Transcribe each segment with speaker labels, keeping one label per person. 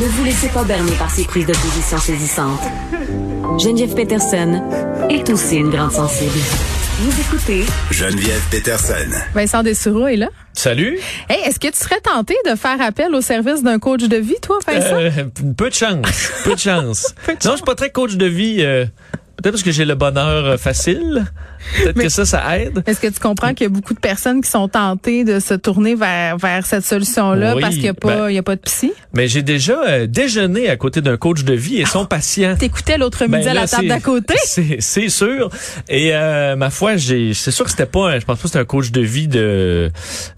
Speaker 1: Ne vous laissez pas berner par ces prises de position saisissantes. Geneviève Peterson est aussi une grande sensible. Vous écoutez
Speaker 2: Geneviève Peterson.
Speaker 3: Vincent Dessureau est là.
Speaker 4: Salut.
Speaker 3: Hey, est-ce que tu serais tenté de faire appel au service d'un coach de vie, toi, Vincent?
Speaker 4: Euh, peu de chance. Peu de chance.
Speaker 3: Peu de
Speaker 4: non, je suis pas très coach de vie. euh, Peut-être parce que j'ai le bonheur euh, facile. Peut-être que ça, ça aide.
Speaker 3: Est-ce que tu comprends qu'il y a beaucoup de personnes qui sont tentées de se tourner vers, vers cette solution-là
Speaker 4: Oui,
Speaker 3: parce qu'il n'y a, pas-
Speaker 4: ben-
Speaker 3: y a pas de psy?
Speaker 4: Mais j'ai déjà euh, déjeuné à côté d'un coach de vie et son patient.
Speaker 3: T'écoutais l'autre
Speaker 4: Ben
Speaker 3: midi à la table
Speaker 4: c'est-
Speaker 3: d'à côté?
Speaker 4: C'est c'est sûr. Et euh, ma foi, j'ai c'est sûr que c'était pas un, je pense pas que c'était un coach de vie de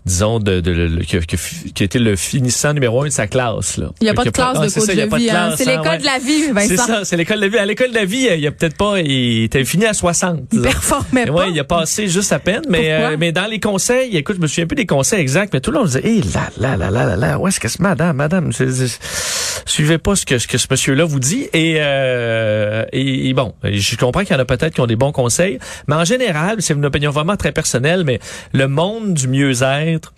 Speaker 4: disons de, de, le- qui, a- qui été le finissant numéro un de sa classe là.
Speaker 3: Il n'y a pas de classe
Speaker 4: ah,
Speaker 3: de
Speaker 4: c'est
Speaker 3: coach de vie. hein. C'est
Speaker 4: hein,
Speaker 3: l'école de la vie,
Speaker 4: C'est
Speaker 3: Vincent.
Speaker 4: ça, c'est l'école de la vie. À l'école de la vie, il y a peut-être pas, il était fini à 60.
Speaker 3: Il. Pas.
Speaker 4: Ouais, il a passé juste à peine, mais euh, mais dans les conseils, écoute, je me souviens plus des conseils exacts, mais tout le monde disait, hé là là là là là là, où est-ce que c'est madame, madame, je- suivez pas ce que ce que ce monsieur-là vous dit et euh, et, et bon, je comprends qu'il y en a peut-être qui ont des bons conseils, mais en général, c'est une opinion vraiment très personnelle, mais le monde du mieux-être,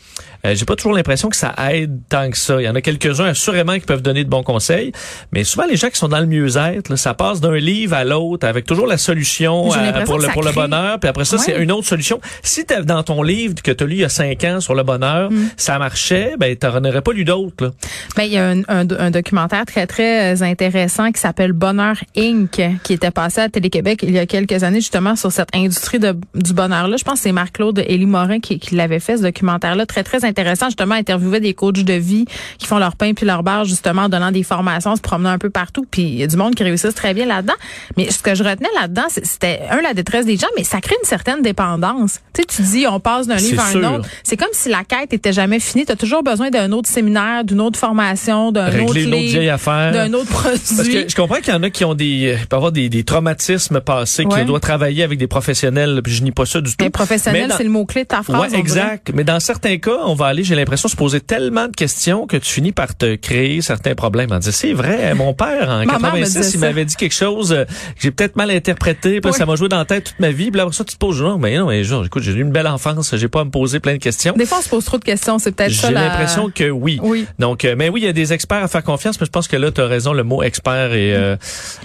Speaker 4: euh, j'ai pas toujours l'impression que ça aide tant que ça. Il y en a quelques-uns assurément qui peuvent donner de bons conseils, mais souvent les gens qui sont dans le mieux-être, ça passe d'un livre à l'autre avec toujours la solution à-
Speaker 3: l'impression
Speaker 4: pour le pour le bonheur, puis après ça c'est une autre solution. Si t'as dans ton livre que tu as lu il y a cinq ans sur le bonheur,
Speaker 3: Mm.
Speaker 4: ça marchait, ben t'en aurais pas lu d'autres. là.
Speaker 3: Ben, il y a un, un- un documentaire très, très euh, intéressant qui s'appelle Bonheur Inc., qui était passé à Télé-Québec il y a quelques années, justement, sur cette industrie de, du bonheur-là. Je pense que c'est Marc-Claude Élie Morin qui, qui l'avait fait, ce documentaire-là. Très, très intéressant. Justement, interviewait des coachs de vie qui font leur pain puis leur barre, justement, en donnant des formations, se promenant un peu partout. Puis il y a du monde qui réussissent très bien là-dedans. Mais ce que je retenais là-dedans, c'était, un, la détresse des gens, mais ça crée une certaine dépendance. Tu sais, tu dis, on passe d'un livre à un autre. C'est comme si la quête était jamais finie. Tu as toujours besoin d'un autre séminaire, d'une autre formation, d'un autre livre,
Speaker 4: affaire.
Speaker 3: d'un autre
Speaker 4: Parce
Speaker 3: produit.
Speaker 4: que je comprends qu'il y en a qui ont des, euh, peut avoir des, des traumatismes passés,
Speaker 3: Ouais.
Speaker 4: qui doivent travailler avec des professionnels, puis je nie pas ça du tout.
Speaker 3: Mais professionnel,
Speaker 4: Mais dans-
Speaker 3: c'est le mot-clé de ta phrase.
Speaker 4: Ouais, exact. Mais dans certains cas, on va aller, j'ai l'impression, se poser tellement de questions que tu finis par te créer certains problèmes. En disant, c'est vrai, mon père, en
Speaker 3: Ma mère me
Speaker 4: 86,
Speaker 3: disait
Speaker 4: il m'avait dit quelque chose euh, que j'ai peut-être mal interprété, puis
Speaker 3: Ouais.
Speaker 4: ça m'a joué dans la tête toute ma vie. Puis après ça, tu te poses, non, mais non, mais genre, écoute, j'ai eu une belle enfance, j'ai pas à me poser plein de questions.
Speaker 3: Des fois, on se pose trop de questions. C'est peut-être ça
Speaker 4: J'ai
Speaker 3: la...
Speaker 4: l'impression que oui.
Speaker 3: Oui.
Speaker 4: Donc, euh, mais oui, il y a des experts à faire confiance, mais je pense que là, tu as raison, le mot expert est euh,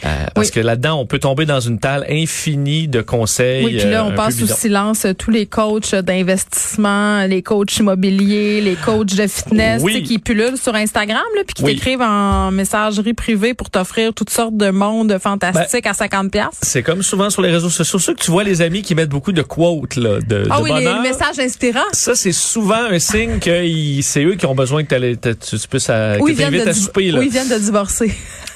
Speaker 4: euh, parce
Speaker 3: Oui.
Speaker 4: que là-dedans, on peut tomber dans une tale infinie de conseils.
Speaker 3: Oui, puis là, on passe sous silence tous les coachs d'investissement, les coachs immobiliers, les coachs de fitness,
Speaker 4: Oui.
Speaker 3: tu sais, qui pullulent sur Instagram, là, puis qui
Speaker 4: Oui.
Speaker 3: t'écrivent en messagerie privée pour t'offrir toutes sortes de mondes fantastiques
Speaker 4: Ben,
Speaker 3: à 50 pièces.
Speaker 4: C'est comme souvent sur les réseaux sociaux, ceux que tu vois les amis qui mettent beaucoup de quotes là, de,
Speaker 3: Ah
Speaker 4: de
Speaker 3: oui, les,
Speaker 4: bonheur.
Speaker 3: les messages inspirants.
Speaker 4: Ça, c'est souvent un signe que c'est eux qui ont besoin que, tu, puisses à,
Speaker 3: Ou
Speaker 4: que
Speaker 3: de,
Speaker 4: à souper. Là.
Speaker 3: ou ils viennent de divorcer.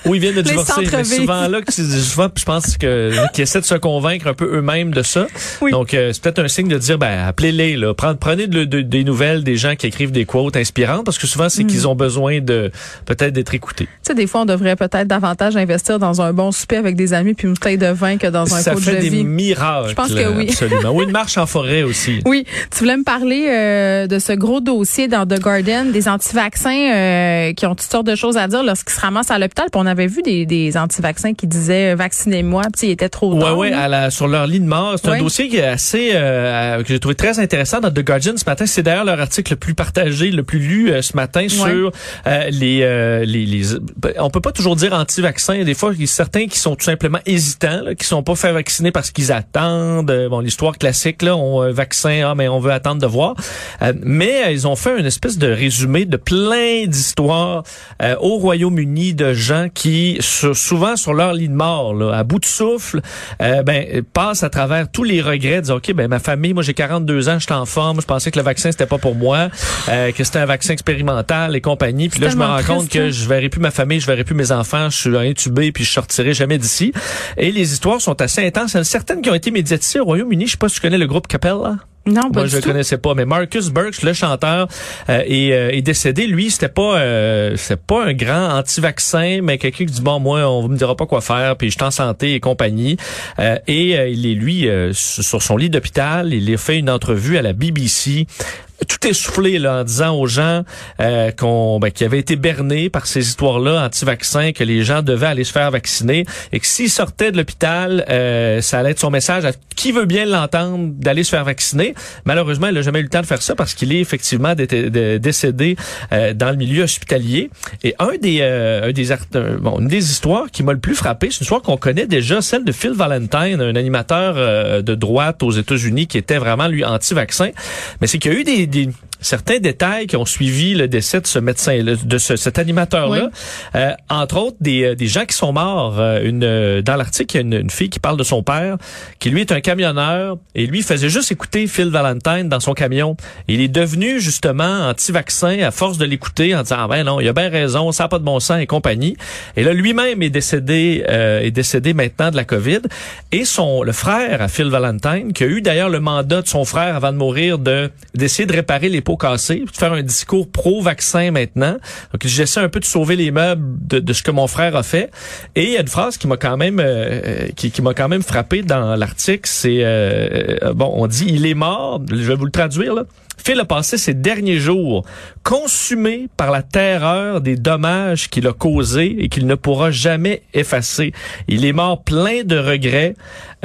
Speaker 4: Ou ils viennent de divorcer. Mais souvent là, que souvent, je pense que qu'ils essaient de se convaincre un peu eux-mêmes de ça.
Speaker 3: Oui.
Speaker 4: Donc, euh, c'est peut-être un signe de dire, ben, appelez-les, là, Prenez- prenez de- de- des nouvelles des gens qui écrivent des quotes inspirantes, parce que souvent,
Speaker 3: Mm.
Speaker 4: c'est qu'ils ont besoin de peut-être d'être écoutés.
Speaker 3: Tu sais, des fois, on devrait peut-être davantage investir dans un bon souper avec des amis puis une bouteille de vin que dans un
Speaker 4: ça
Speaker 3: coach
Speaker 4: fait
Speaker 3: de
Speaker 4: des
Speaker 3: vie.
Speaker 4: miracles.
Speaker 3: Je pense que oui.
Speaker 4: Absolument. Ou une marche en forêt aussi.
Speaker 3: Oui, tu voulais me parler euh, de ce gros dossier dans The Garden, des anti-vaccins euh, qui ont toutes sortes de choses à dire lorsqu'ils se ramassent à l'hôpital. On avait vu des, des anti-vaccins qui disaient euh, vaccinez-moi, puis il était trop
Speaker 4: Ouais, ouais, à la, sur leur lit de mort. C'est
Speaker 3: Ouais.
Speaker 4: un dossier qui est assez, euh, que j'ai trouvé très intéressant dans The Guardian ce matin. C'est d'ailleurs leur article le plus partagé, le plus lu euh, ce matin sur euh, les, euh, les, les, on peut pas toujours dire anti-vaccin. Des fois, il y a certains qui sont tout simplement hésitants, là, qui sont pas fait vacciner parce qu'ils attendent. Euh, bon, l'histoire classique, là, on euh, vaccin, ah, mais on veut attendre de voir. Euh, mais ils ont fait une espèce de résumé de plein d'histoires euh, au Royaume-Uni de gens qui, sur- souvent sur leur lit de mort, là, à bout de souffle, euh, ben, passent à travers tous les regrets, disent, OK, ben, ma famille, moi, j'ai 42 ans, je suis en forme, je pensais que le vaccin, c'était pas pour moi, euh, que c'était un vaccin expérimental et compagnie. Puis là, je me rends compte que
Speaker 3: hein.
Speaker 4: je verrai plus ma famille, je verrai plus mes enfants, je suis intubé, puis je sortirai jamais d'ici. Et les histoires sont assez intenses. Il y en a certaines qui ont été médiatisées au Royaume-Uni. Je sais pas si tu connais le groupe Capella.
Speaker 3: Non, pas
Speaker 4: Moi, je le
Speaker 3: tout.
Speaker 4: connaissais pas, mais Marcus Burks, le chanteur, euh, est, euh, est décédé. Lui, c'était pas, euh, c'est pas un grand anti-vaccin, mais quelqu'un qui dit bon, moi, on me dira pas quoi faire, puis je suis en santé et compagnie. Euh, et euh, il est lui euh, sur sur son lit d'hôpital, il a fait une entrevue à la BBC tout essoufflé là, en disant aux gens euh, qu'on ben, qui avaient été bernés par ces histoires-là anti-vaccins, que les gens devaient aller se faire vacciner et que s'ils sortaient de l'hôpital, euh, ça allait être son message à qui veut bien l'entendre d'aller se faire vacciner. Malheureusement, il n'a jamais eu le temps de faire ça parce qu'il est effectivement décédé euh, dans le milieu hospitalier. Et un des, euh, un des bon, une des histoires qui m'a le plus frappé, c'est une histoire qu'on connaît déjà, celle de Phil Valentine, un animateur de droite aux États-Unis qui était vraiment lui anti-vaccin. Mais c'est qu'il y a eu des, des certains détails qui ont suivi le décès de ce médecin, de ce, cet animateur-là. Euh, entre autres, des, euh, des gens qui sont morts. Euh, une, dans l'article, il y a une, une, fille qui parle de son père, qui lui est un camionneur, et lui faisait juste écouter Phil Valentine dans son camion. il est devenu justement anti-vaccin à force de l'écouter en disant, ah ben non, il a bien raison, ça n'a pas de bon sens et compagnie. Et là, lui-même est décédé, est décédé maintenant de la COVID. Et son, le frère à Phil Valentine, qui a eu d'ailleurs le mandat de son frère avant de mourir de d'essayer de réparer les pots de faire un discours pro-vaccin maintenant. Donc j'essaie un peu de sauver les meubles de, ce que mon frère a fait. Et il y a une phrase qui m'a quand même euh, qui, qui m'a quand même frappé dans l'article, c'est euh, euh, bon, on dit il est mort, je vais vous le traduire là. Phil a passé ses derniers jours consumé par la terreur des dommages qu'il a causés et qu'il ne pourra jamais effacer. Il est mort plein de regrets.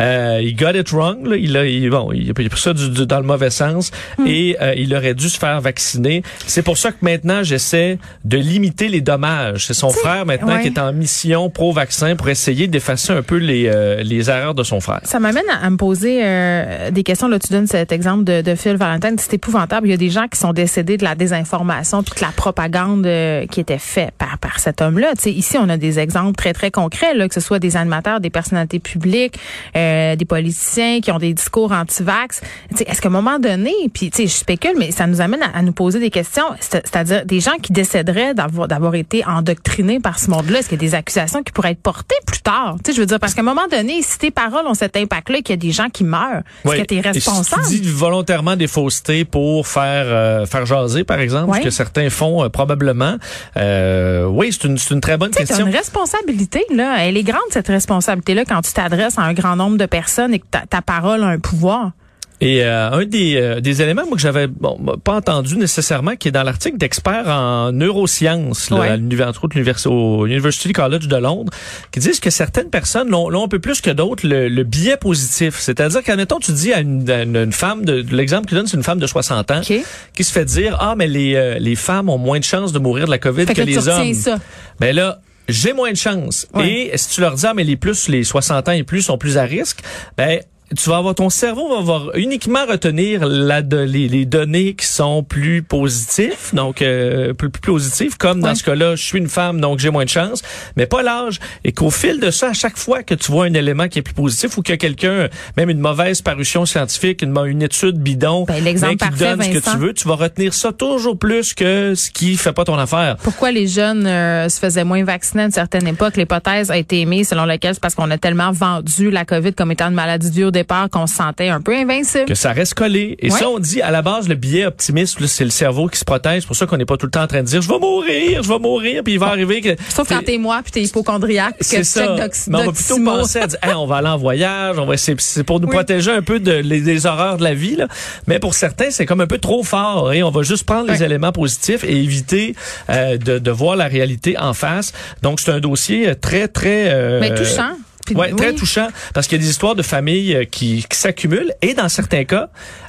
Speaker 4: Euh, il got it wrong. Là. Il a, il, bon, il a pris ça du, dans le mauvais sens hmm. et euh, il aurait dû se faire vacciner. C'est pour ça que maintenant j'essaie de limiter les dommages. C'est son frère maintenant qui est en mission pro-vaccin pour essayer d'effacer un peu les, euh, les erreurs de son frère.
Speaker 3: Ça m'amène à, me poser euh, des questions. Là, tu donnes cet exemple de, de Phil Valentine. C'est épouvantable. Il y a des gens qui sont décédés de la désinformation puis de la propagande qui était faite par, par cet homme-là. Tu sais, ici, on a des exemples très, très concrets, là, que ce soit des animateurs, des personnalités publiques, euh, des politiciens qui ont des discours anti-vax. Est-ce qu'à un moment donné, puis je spécule, mais ça nous amène à, nous poser des questions, c'est-à-dire des gens qui décéderaient d'avoir d'avoir été endoctrinés par ce monde-là. Est-ce qu'il y a des accusations qui pourraient être portées plus tard? sais, je veux dire, parce qu'à un moment donné, si tes paroles ont cet impact-là, qu'il y a des gens qui meurent, est-ce que tu es responsable?
Speaker 4: si tu dis volontairement des faussetés pour faire euh, faire jaser, par exemple, ce que certains font euh, probablement. Euh, oui, c'est une, une très bonne question.
Speaker 3: C'est une responsabilité, là. Elle est grande, cette responsabilité-là, quand tu t'adresses à un grand nombre de personnes et que ta, ta parole a un pouvoir.
Speaker 4: Et euh, un des, euh, des éléments moi, que j'avais bon, pas entendu nécessairement, qui est dans l'article d'experts en neurosciences, là, à l'University College de Londres, qui disent que certaines personnes l'ont un peu plus que d'autres le, biais positif. C'est-à-dire qu'admettons, tu dis à une, une, femme, de, l'exemple que tu donnes, c'est une femme de 60 ans, qui se fait dire, ah, mais les, euh, les femmes ont moins de chances de mourir de la COVID que, les hommes. Ça. Mais ben là, j'ai moins de chance. Et si tu leur dis, ah, mais les plus, les 60 ans et plus sont plus à risque, ben, tu vas avoir ton cerveau va uniquement retenir la les, données qui sont plus positives, donc euh, plus, plus positives, comme dans ce cas-là, je suis une femme, donc j'ai moins de chance, mais pas l'âge. Et qu'au fil de ça, à chaque fois que tu vois un élément qui est plus positif ou que quelqu'un, même une mauvaise parution scientifique, une, une étude bidon,
Speaker 3: ben, qui donne
Speaker 4: ce que tu veux, tu vas retenir ça toujours plus que ce qui fait pas ton affaire.
Speaker 3: Pourquoi les jeunes euh, se faisaient moins vacciner à une certaine époque? L'hypothèse a été émise selon laquelle c'est parce qu'on a tellement vendu la COVID comme étant une maladie dure départ qu'on se sentait un peu invincible.
Speaker 4: Que ça reste collé. Et ça, on dit à la base, le biais optimiste, c'est le cerveau qui se protège. C'est pour ça qu'on n'est pas tout le temps en train de dire, je vais mourir, je vais mourir, puis il va arriver que...
Speaker 3: Sauf quand t'es moi, puis t'es hypochondriaque,
Speaker 4: c'est ça. Mais on va plutôt penser à dire, on va aller en voyage, on va c'est pour nous protéger un peu de, les, des horreurs de la vie. Là. Mais pour certains, c'est comme un peu trop fort. Et on va juste prendre les éléments positifs et éviter euh, de, de voir la réalité en face. Donc, c'est un dossier très, très...
Speaker 3: Euh, Mais touchant.
Speaker 4: Ouais, très touchant parce qu'il y a des histoires de familles euh, qui, qui s'accumulent et dans certains cas,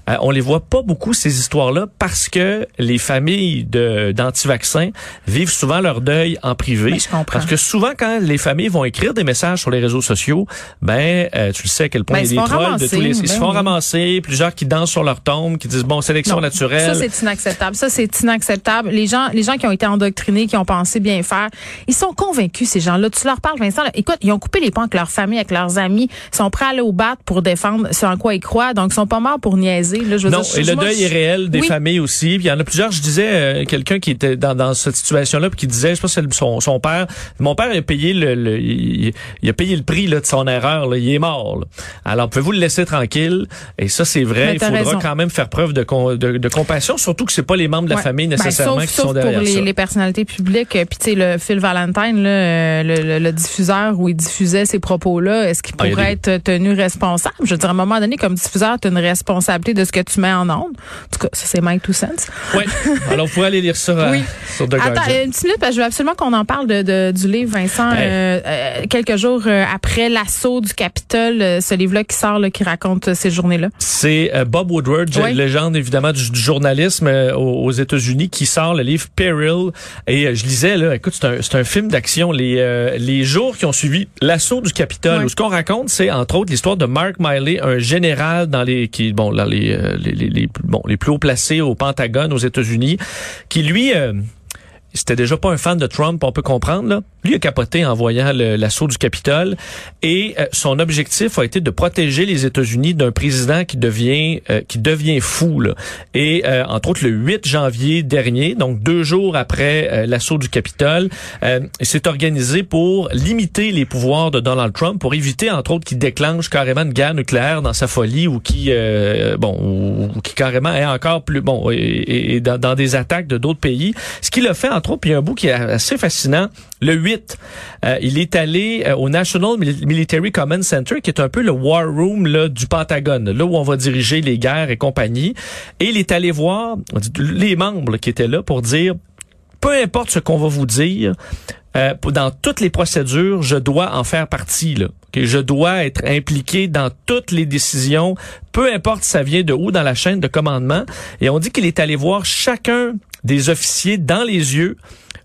Speaker 4: euh, on les voit pas beaucoup ces histoires-là parce que les familles de d'anti-vaccins vivent souvent leur deuil en privé. parce que souvent quand les familles vont écrire des messages sur les réseaux sociaux, ben euh, tu le sais à quel point ben, il y a des trolls de tous les ils se ben font ramasser, plusieurs qui dansent sur leur tombe, qui disent bon sélection naturelle.
Speaker 3: Ça c'est inacceptable. Ça c'est inacceptable. Les gens les gens qui ont été endoctrinés, qui ont pensé bien faire, ils sont convaincus ces gens-là. Tu leur parles Vincent, écoute, ils ont coupé les ponts avec leur famille, avec leurs amis, sont prêts à aller au bat pour défendre ce en quoi ils croient, donc ils sont pas morts pour niaiser
Speaker 4: non, et le deuil est réel des familles aussi. Puis il y en a plusieurs. Je disais euh, quelqu'un qui était dans, dans cette situation-là, puis qui disait, je pense que c'est son, son père. Mon père a payé le, il, a payé le prix là, de son erreur. Là. Il est mort. Alors pouvez-vous le laisser tranquille? Et ça c'est vrai. il faudra quand même faire preuve de, de, de, compassion, surtout que c'est pas les membres de la famille ben, nécessairement qui sont derrière
Speaker 3: pour les, les personnalités publiques. Puis tu sais le Phil Valentine, là, euh, le, le, diffuseur où il diffusait ces propos-là, est-ce qu'il ah, pourrait être tenu responsable? Je veux dire à un moment donné, comme diffuseur, tu as une responsabilité de ce que tu mets en ondes. En tout cas, ça c'est Mike Two Cents.
Speaker 4: Oui. Alors vous pouvez aller lire ça euh, sur The
Speaker 3: Attends, une petite minute parce que je veux absolument qu'on en parle de, du livre Vincent euh, euh, quelques jours après l'assaut du Capitole, ce livre-là qui sort là, qui raconte ces journées-là.
Speaker 4: C'est Bob Woodward, légende évidemment du, journalisme aux, États-Unis qui sort le livre Peril et je lisais là écoute c'est un, un film d'action les les jours qui ont suivi l'assaut du Capitole ce qu'on raconte c'est entre autres l'histoire de Mark Miley un général dans les qui bon là les les, les, les bon les plus haut placés au Pentagone aux États-Unis qui lui euh, c'était déjà pas un fan de Trump, on peut comprendre. Là. Lui a capoté en voyant l'assaut du Capitole et euh, son objectif a été de protéger les États-Unis d'un président qui devient euh, qui devient fou. Là. Et euh, entre autres le 8 janvier dernier, donc deux jours après l'assaut du Capitole, il s'est organisé pour limiter les pouvoirs de Donald Trump pour éviter entre autres qu'il déclenche carrément une guerre nucléaire dans sa folie ou qui bon ou, qui carrément est encore plus bon et, dans, dans, des attaques de d'autres pays. Ce qu'il a fait entre puis un bout qui est assez fascinant. Le 8, euh, il est allé euh, au National Military Command Center, qui est un peu le war room là, du Pentagone, là où on va diriger les guerres et compagnie. Et il est allé voir les membres qui étaient là pour dire, peu importe ce qu'on va vous dire, euh, dans toutes les procédures, je dois en faire partie. Là. que je dois être impliqué dans toutes les décisions, peu importe si ça vient de où dans la chaîne de commandement. Et on dit qu'il est allé voir chacun des officiers dans les yeux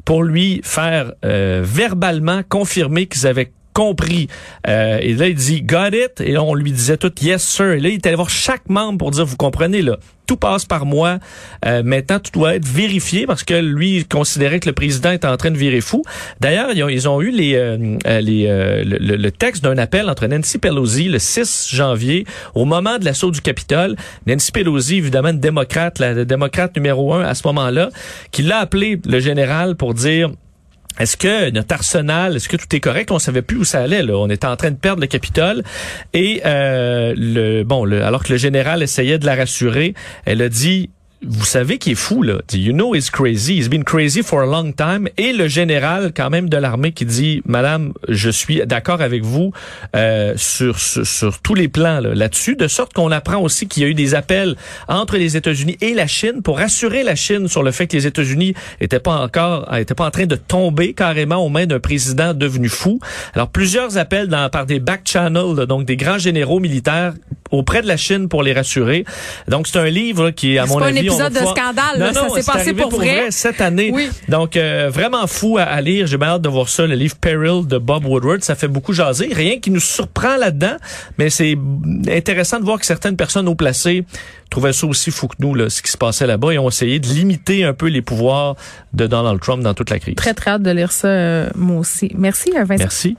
Speaker 4: pour lui faire euh, verbalement confirmer qu'ils avaient compris. Euh, et là, il dit Got it. Et on lui disait tout Yes, sir. Et là, il est allé voir chaque membre pour dire Vous comprenez, là, tout passe par moi. Euh, maintenant, tout doit être vérifié parce que lui, il considérait que le président était en train de virer fou. D'ailleurs, ils, ont eu les, euh, euh, les le, le, texte d'un appel entre Nancy Pelosi le 6 janvier, au moment de l'assaut du Capitole. Nancy Pelosi, évidemment, une démocrate, la démocrate numéro un à ce moment-là, qui l'a appelé le général pour dire est-ce que notre arsenal, est-ce que tout est correct? On savait plus où ça allait. Là. On était en train de perdre le Capitole. Et euh, le bon, le, alors que le général essayait de la rassurer, elle a dit vous savez qu'il est fou, là. You know he's crazy? He's been crazy for a long time. Et le général, quand même, de l'armée qui dit, Madame, je suis d'accord avec vous euh, sur, sur, tous les plans là-dessus, de sorte qu'on apprend aussi qu'il y a eu des appels entre les États-Unis et la Chine pour rassurer la Chine sur le fait que les États-Unis étaient pas encore, étaient pas en train de tomber carrément aux mains d'un président devenu fou. Alors, plusieurs appels dans, par des back channels, donc des grands généraux militaires auprès de la Chine pour les rassurer. Donc, c'est un livre qui, à mon avis,
Speaker 3: épisode de scandale. ça s'est passé pour, vrai.
Speaker 4: cette année. Donc, euh, vraiment fou à, lire. J'ai bien hâte de voir ça, le livre Peril de Bob Woodward. Ça fait beaucoup jaser. Rien qui nous surprend là-dedans, mais c'est intéressant de voir que certaines personnes haut placées trouvaient ça aussi fou que nous, là, ce qui se passait là-bas, et ont essayé de limiter un peu les pouvoirs de Donald Trump dans toute la crise.
Speaker 3: Très, très hâte de lire ça, euh, moi aussi. Merci, euh, Vincent.
Speaker 4: Merci.